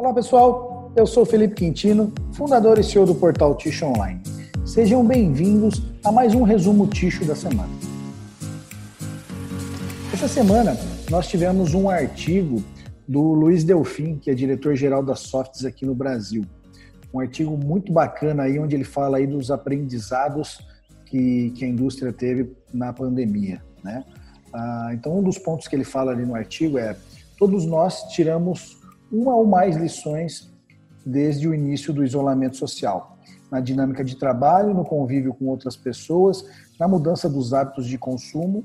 Olá pessoal, eu sou Felipe Quintino, fundador e CEO do portal Ticho Online. Sejam bem-vindos a mais um resumo Ticho da semana. Essa semana nós tivemos um artigo do Luiz Delfim, que é diretor-geral da Softs aqui no Brasil. Um artigo muito bacana aí, onde ele fala aí dos aprendizados que, que a indústria teve na pandemia, né? Ah, então, um dos pontos que ele fala ali no artigo é todos nós tiramos uma ou mais lições desde o início do isolamento social, na dinâmica de trabalho, no convívio com outras pessoas, na mudança dos hábitos de consumo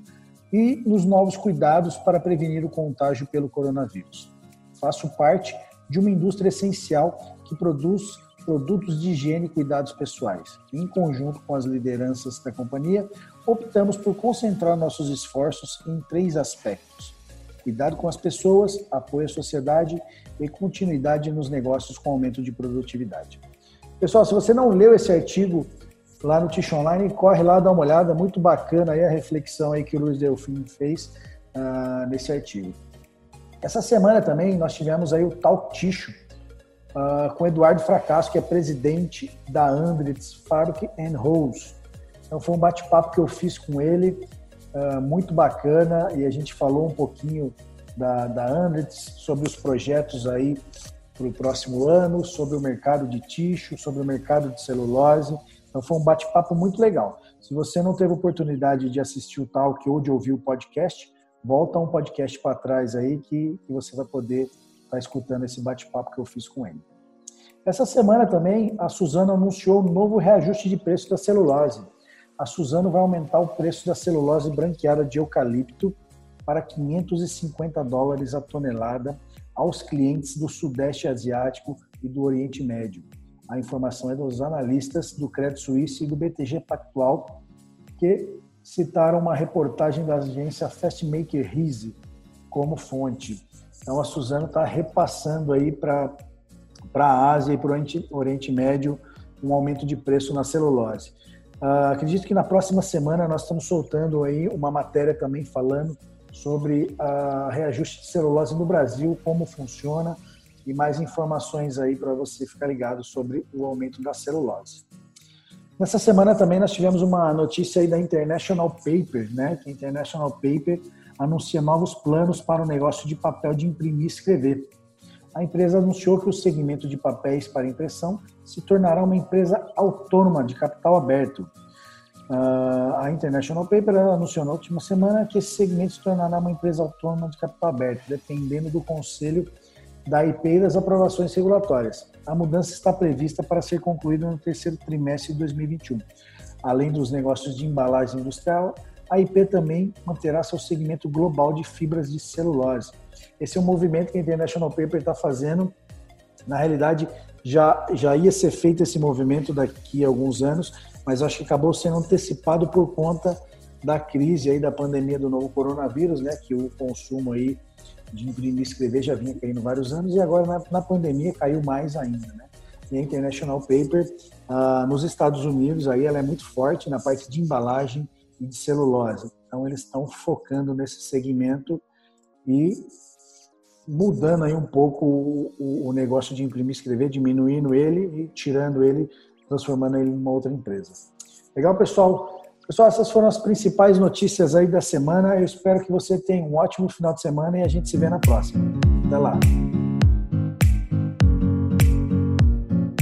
e nos novos cuidados para prevenir o contágio pelo coronavírus. Faço parte de uma indústria essencial que produz produtos de higiene e cuidados pessoais. Em conjunto com as lideranças da companhia, optamos por concentrar nossos esforços em três aspectos: cuidado com as pessoas, apoio à sociedade e continuidade nos negócios com aumento de produtividade. Pessoal, se você não leu esse artigo lá no Tish Online, corre lá, dá uma olhada, muito bacana aí a reflexão aí que o Luiz Delfim fez uh, nesse artigo. Essa semana também nós tivemos aí o Talk Ticho, uh, com Eduardo Fracasso, que é presidente da Andritz Fabric and Rose. Então foi um bate-papo que eu fiz com ele, uh, muito bacana, e a gente falou um pouquinho da, da Andritz, sobre os projetos aí para o próximo ano, sobre o mercado de tixo, sobre o mercado de celulose. Então foi um bate-papo muito legal. Se você não teve oportunidade de assistir o talk ou de ouvir o podcast, volta um podcast para trás aí que, que você vai poder estar tá escutando esse bate-papo que eu fiz com ele. Essa semana também a Suzano anunciou um novo reajuste de preço da celulose. A Suzano vai aumentar o preço da celulose branqueada de eucalipto para 550 dólares a tonelada aos clientes do Sudeste Asiático e do Oriente Médio. A informação é dos analistas do Credit Suisse e do BTG Pactual, que citaram uma reportagem da agência Fastmaker Rise como fonte. Então a Suzano está repassando aí para a Ásia e para o Oriente Médio um aumento de preço na celulose. Uh, acredito que na próxima semana nós estamos soltando aí uma matéria também falando sobre a reajuste de celulose no Brasil, como funciona e mais informações aí para você ficar ligado sobre o aumento da celulose. Nessa semana também nós tivemos uma notícia aí da International Paper, né? Que a International Paper anuncia novos planos para o negócio de papel de imprimir e escrever. A empresa anunciou que o segmento de papéis para impressão se tornará uma empresa autônoma de capital aberto. Uh, a International Paper anunciou na última semana que esse segmento se tornará uma empresa autônoma de capital aberto, dependendo do conselho da IP e das aprovações regulatórias. A mudança está prevista para ser concluída no terceiro trimestre de 2021. Além dos negócios de embalagem industrial, a IP também manterá seu segmento global de fibras de celulose. Esse é um movimento que a International Paper está fazendo. Na realidade, já, já ia ser feito esse movimento daqui a alguns anos, mas acho que acabou sendo antecipado por conta da crise aí da pandemia do novo coronavírus, né, que o consumo aí de imprimir e escrever já vinha caindo vários anos e agora na, na pandemia caiu mais ainda, né? E a International Paper ah, nos Estados Unidos aí ela é muito forte na parte de embalagem e de celulose. Então eles estão focando nesse segmento e mudando aí um pouco o, o negócio de imprimir e escrever, diminuindo ele e tirando ele, transformando ele em uma outra empresa. Legal, pessoal? Pessoal, essas foram as principais notícias aí da semana. Eu espero que você tenha um ótimo final de semana e a gente se vê na próxima. Até lá.